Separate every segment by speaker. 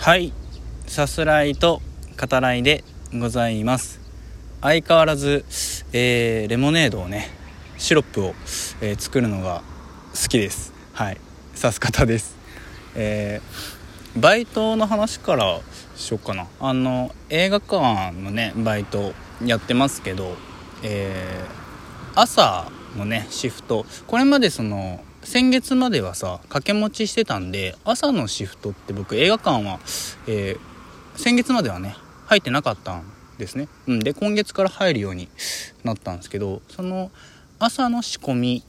Speaker 1: はい。さすらいと語らいでございます。相変わらず、えー、レモネードをねシロップを、えー、作るのが好きです。はい。さす方です。えー、バイトの話からしよっかな。あの映画館のねバイトやってますけどえー、朝のねシフト。これまでその先月まではさ掛け持ちしてたんで朝のシフトって僕映画館は、えー、先月まではね入ってなかったんですね、うん、で今月から入るようになったんですけどその朝の仕込み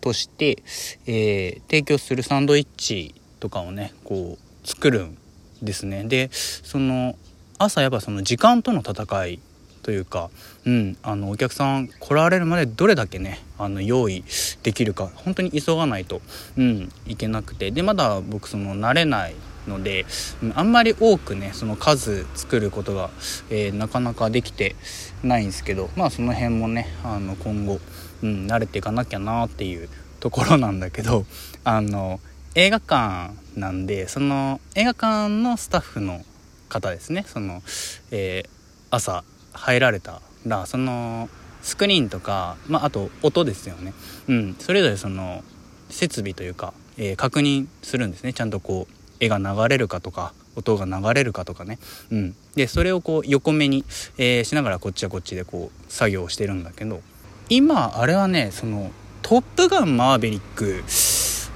Speaker 1: として、えー、提供するサンドイッチとかをねこう作るんですね。でその朝やっぱその時間との戦いというか、うん、あのお客さん来られるまでどれだけねあの用意できるか本当に急がないと、うん、いけなくてでまだ僕その慣れないので、あんまり多くねその数作ることが、えー、なかなかできてないんですけどまあその辺もねあの今後、うん、慣れていかなきゃなっていうところなんだけど あの映画館なんでその映画館のスタッフの方ですねその、えー、朝入られたらそのスクリーンとか、まあ、あと音ですよね、うん、それぞれその設備というか、えー、確認するんですね。ちゃんとこう絵が流れるかとか音が流れるかとかね、うん、でそれをこう横目に、えー、しながらこっちはこっちでこう作業をしてるんだけど今あれはねその「トップガンマーヴェリック」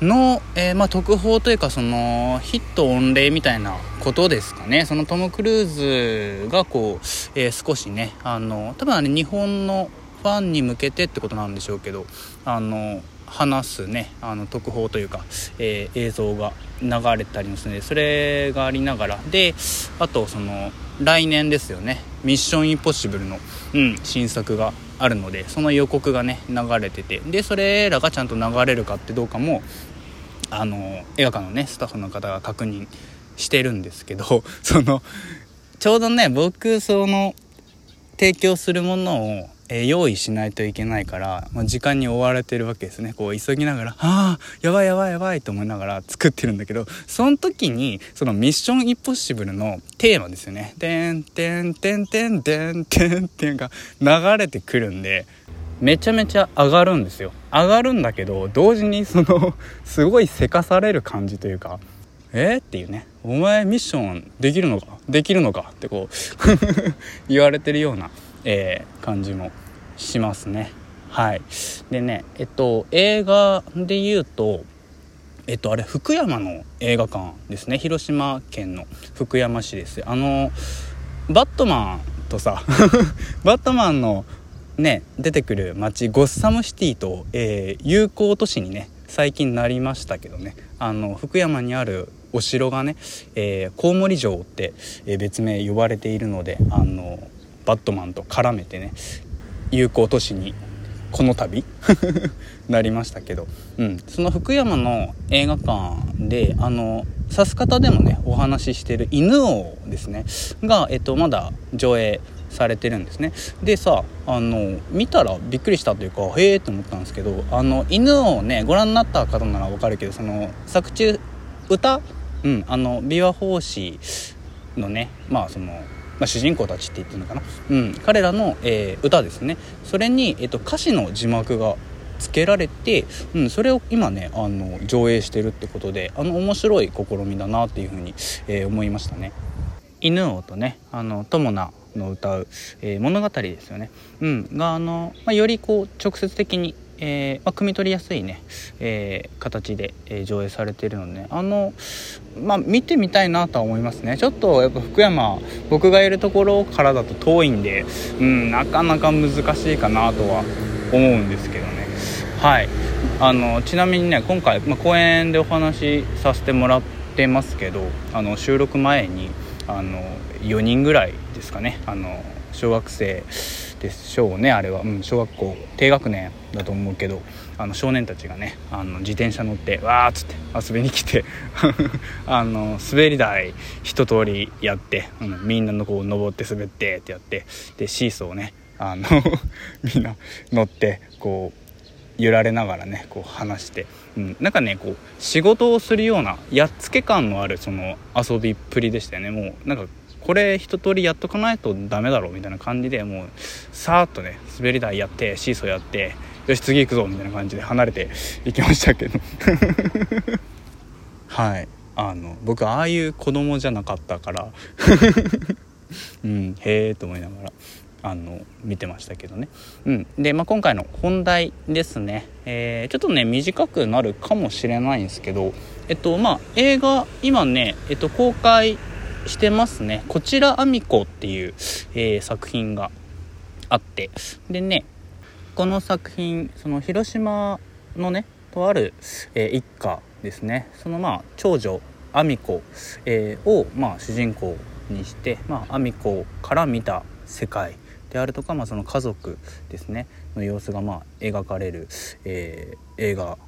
Speaker 1: の、えー、まあ、特報というかそのヒット御礼みたいなことですかね。そのトム・クルーズがこう、えー、少しねあの多分あれ日本のファンに向けてってことなんでしょうけどあの話すねあの特報というか、えー、映像が流れたりもするのでそれがありながら。であとその来年ですよね「ミッションインポッシブルの」うん、新作があるのでその予告がね流れててでそれらがちゃんと流れるかってどうかもあの映画館のねスタッフの方が確認してるんですけど そのちょうどね僕その提供するものを、えー、用意しないといけないから、まあ、時間に追われてるわけですね。こう急ぎながら「ああやばいやばいやばい」と思いながら作ってるんだけどその時にその「ミッションインポッシブル」のテーマですよね「てんてんてんてんてんてん」っていうか流れてくるんでめちゃめちゃ上がるんですよ。上がるんだけど同時にそのすごいせかされる感じというかえー、っていうね。お前ミッションできるのか？できるのか？ってこう 言われてるような、えー、感じもしますね。はい。でねえっと映画で言うとえっとあれ福山の映画館ですね。広島県の福山市です。あのバットマンとさ バットマンのね出てくる街ゴッサムシティと、えー、友好都市にね最近なりましたけどね。あの福山にあるお城がね、えー、コウモリ城って、えー、別名呼ばれているのであのバットマンと絡めてね友好都市にこの度 なりましたけど、うん、その福山の映画館であのさす方でもねお話ししてる犬王ですねが、えっと、まだ上映されてるんですね。でさあの見たらびっくりしたというかへえって思ったんですけどあの犬をねご覧になった方なら分かるけどその作中歌？うんあの琵琶法師のねまあその、まあ、主人公たちって言ってるのかな、うん、彼らの、えー、歌ですね。それに、えーと、歌詞の字幕がつけられて、うん、それを今ねあの上映してるってことであの面白い試みだなっていうふうに、えー、思いましたね。犬王とねあの友名の歌う、えー、物語ですよね、うん、があの、まあ、よりこう直接的に、えーまあ、汲み取りやすいね、えー、形で、え、上映されているので、ね、あの、まあ、見てみたいなとは思いますね。ちょっとやっぱ福山僕がいるところからだと遠いんで、うん、なかなか難しいかなとは思うんですけどね。はい。あのちなみにね今回、まあ、公演でお話しさせてもらってますけどあの収録前にあの4人ぐらいですかね。あの小学生でしょうねあれは、うん、小学校低学年だと思うけどあの少年たちがねあの自転車乗ってわーっつって遊びに来て あの滑り台一通りやって、うん、みんなのこう登って滑ってってやってでシーソーをねあの みんな乗ってこう揺られながらねこう話して、うん、なんかねこう仕事をするようなやっつけ感のあるその遊びっぷりでしたよね。もうなんかこれ一通りやっとかないとダメだろうみたいな感じでもうさーっとね滑り台やってシーソーやってよし次行くぞみたいな感じで離れていきましたけど。はい。あの僕ああいう子供じゃなかったから。うんへえと思いながらあの見てましたけどね、うん、で、まあ、今回の本題ですね、えー、ちょっとね短くなるかもしれないんですけどえっとまあ映画今ね、えっと、公開してますね。こちらあみこっていう、えー、作品があって。でねこの作品その広島のねとある、えー、一家ですね。そのまあ長女あみこ、えー、を、まあ、主人公にして、まあ、アミコから見た世界であるとか、まあ、その家族ですね。の様子がまあ描かれる、えー、映画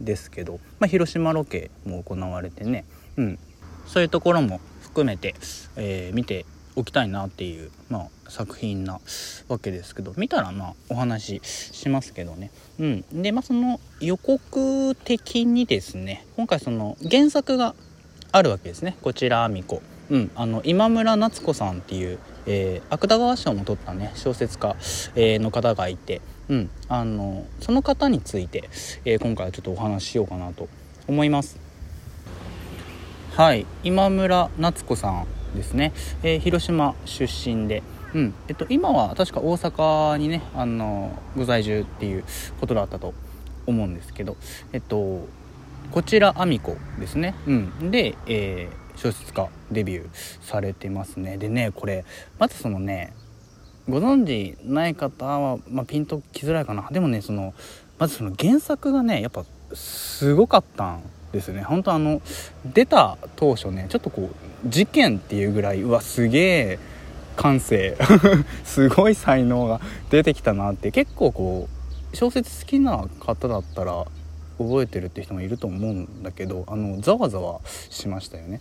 Speaker 1: ですけど、まあ、広島ロケも行われてね、うん、そういうところも含めて、えー、見ておきたいなっていう、まあ、作品なわけですけど見たらまあお話ししますけどね、うん、でまあその予告的にですね今回その原作があるわけですね。こちらあみこうん、あの今村夏子さんっていう、えー、芥川賞も取ったね小説家、えー、の方がいて、うん、あのその方について、えー、今回はちょっとお話ししようかなと思います。はい。今村夏子さんですね、え広島出身で、うん。えっと、今は確か大阪にねあのご在住っていうことだったと思うんですけど。えっとこちらあみこですね、うん、で、えー小説家デビューされてますね。でねこれまずそのねご存知ない方は、まあ、ピンときづらいかな。でもねそのまずその原作がねやっぱすごかったんですね。本当あの出た当初ねちょっとこう事件っていうぐらいうわすげえ感性 すごい才能が出てきたなって結構こう小説好きな方だったら覚えてるって人もいると思うんだけどあのざわざわしましたよね。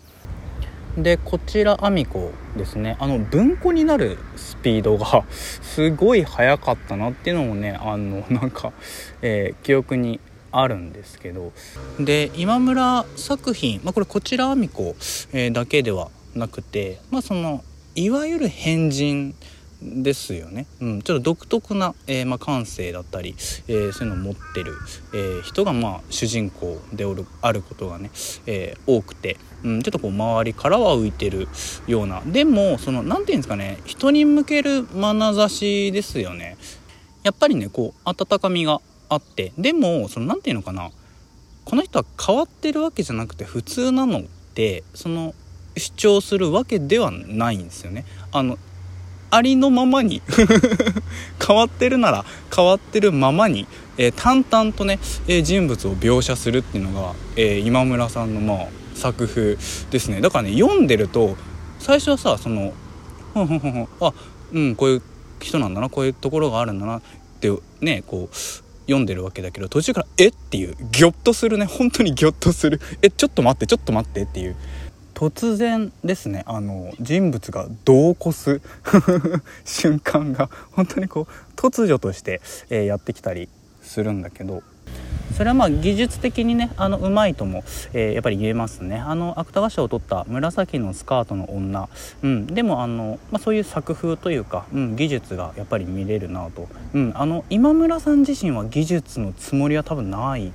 Speaker 1: でこちらアミコですね。あの文庫になるスピードがすごい速かったなっていうのもねあのなんか、えー、記憶にあるんですけど。で今村作品、まあ、これこちらアミコ、えー、だけではなくてまあそのいわゆる変人ですよね、うん、ちょっと独特な、えー、まあ、感性だったり、えー、そういうのを持ってる、えー、人が、まあ、主人公でおるあることがね、え多くて、うん、ちょっとこう周りからは浮いてるような。でもその何て言うんですかね人に向ける眼差しですよね。やっぱりねこう温かみがあってでもその何て言うのかな。この人は変わってるわけじゃなくて普通なのってその主張するわけではないんですよね。あのありのままに 変わってるなら変わってるままに、えー、淡々とね、えー、人物を描写するっていうのが、えー、今村さんのまあ作風ですね。だからね読んでると最初はさその「あうんこういう人なんだなこういうところがあるんだな」ってねこう読んでるわけだけど途中から「え？っ?」ていうギョッとするね。本当にギョッとする「えちょっと待ってちょっと待って」っていう。突然ですねあの人物が度を越す。瞬間が本当にこう突如として、えー、やってきたりするんだけど。それはまあ技術的にねあのうまいとも、えー、やっぱり言えますね。あの芥川賞を取った「紫のスカートの女」うん、でもあの、まあ、そういう作風というか、うん、技術がやっぱり見れるなと、うん、あの今村さん自身は技術のつもりは多分ない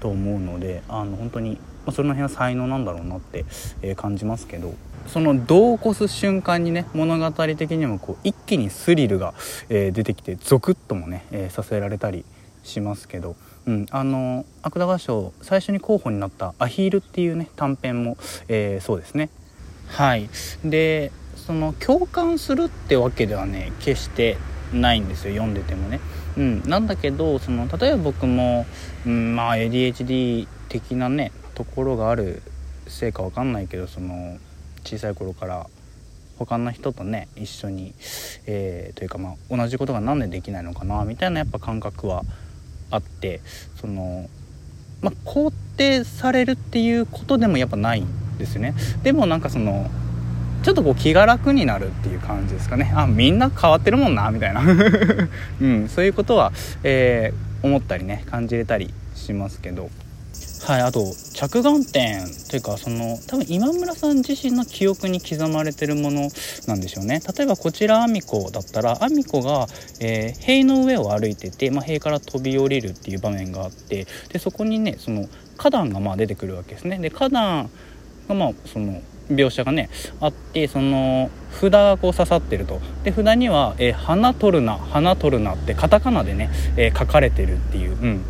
Speaker 1: と思うのであの本当にまあ、その辺は才能なんだろうなって、えー、感じますけど。その度を越す瞬間にね物語的にもこう一気にスリルが、えー、出てきてゾクッともね、えー、させられたりしますけど、うん、あの芥川賞最初に候補になった「アヒール」っていうね短編も、えー、そうですね。はい。でその共感するってわけではね決してないんですよ。読んでてもね、うん、なんだけどその例えば僕も、うん、まあ ADHD 的なねところがあるせいか分かんないけどその小さい頃から他の人とね一緒に、えー、というかまあ同じことが何でできないのかなみたいなやっぱ感覚はあってそのまあ肯定されるっていうことでもやっぱないんですよね。でもなんかそのちょっとこう気が楽になるっていう感じですかね。あみんな変わってるもんなみたいな、うん、そういうことは、えー、思ったりね感じれたりしますけど。はい、あと着眼点というかその多分今村さん自身の記憶に刻まれてるものなんでしょうね。例えばこちらアミコだったらアミコが、えー、塀の上を歩いてて、まあ、塀から飛び降りるっていう場面があってでそこにねその花壇がまあ出てくるわけですね。で花壇がまあその描写がねあってその札がこう刺さってると。で札には、えー「花取るな花取るな」ってカタカナでね、えー、書かれてるっていう、うん、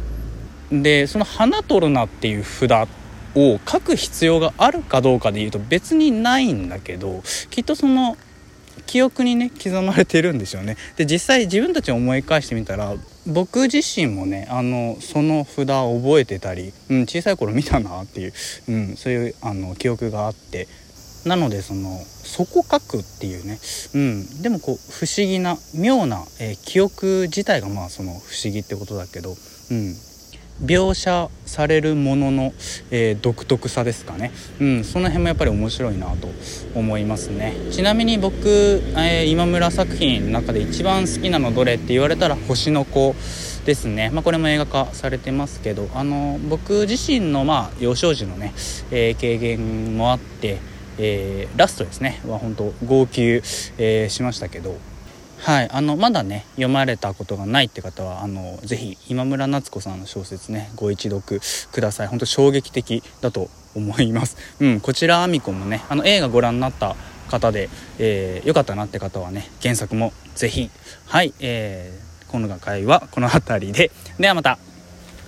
Speaker 1: でその花取るなっていう札を書く必要があるかどうかでいうと別にないんだけどきっとその記憶にね刻まれてるんでしょうね。で実際自分たちを思い返してみたら僕自身もねあのその札を覚えてたり、うん、小さい頃見たなっていう、うん、そういうあの記憶があって。なのでそのそこ書くっていうね、うん、でもこう不思議な妙な、えー、記憶自体がまあその不思議ってことだけど、うん、描写されるものの、えー、独特さですかね、うん、その辺もやっぱり面白いなと思いますね。ちなみに僕、えー、今村作品の中で一番好きなのどれって言われたら「星の子」ですね、まあ、これも映画化されてますけどあの僕自身の、まあ、幼少時のね、えー、経験もあって、えラストですね。は本当号泣、えしましたけど。はい、あのまだね読まれたことがないって方はあのぜひ今村夏子さんの小説ねご一読ください。本当衝撃的だと思います、うん、こちらあみこもねあの映画ご覧になった方で、えー、よかったなって方はね原作もぜひはい、えー、今度の回はこの辺りで。ではまた。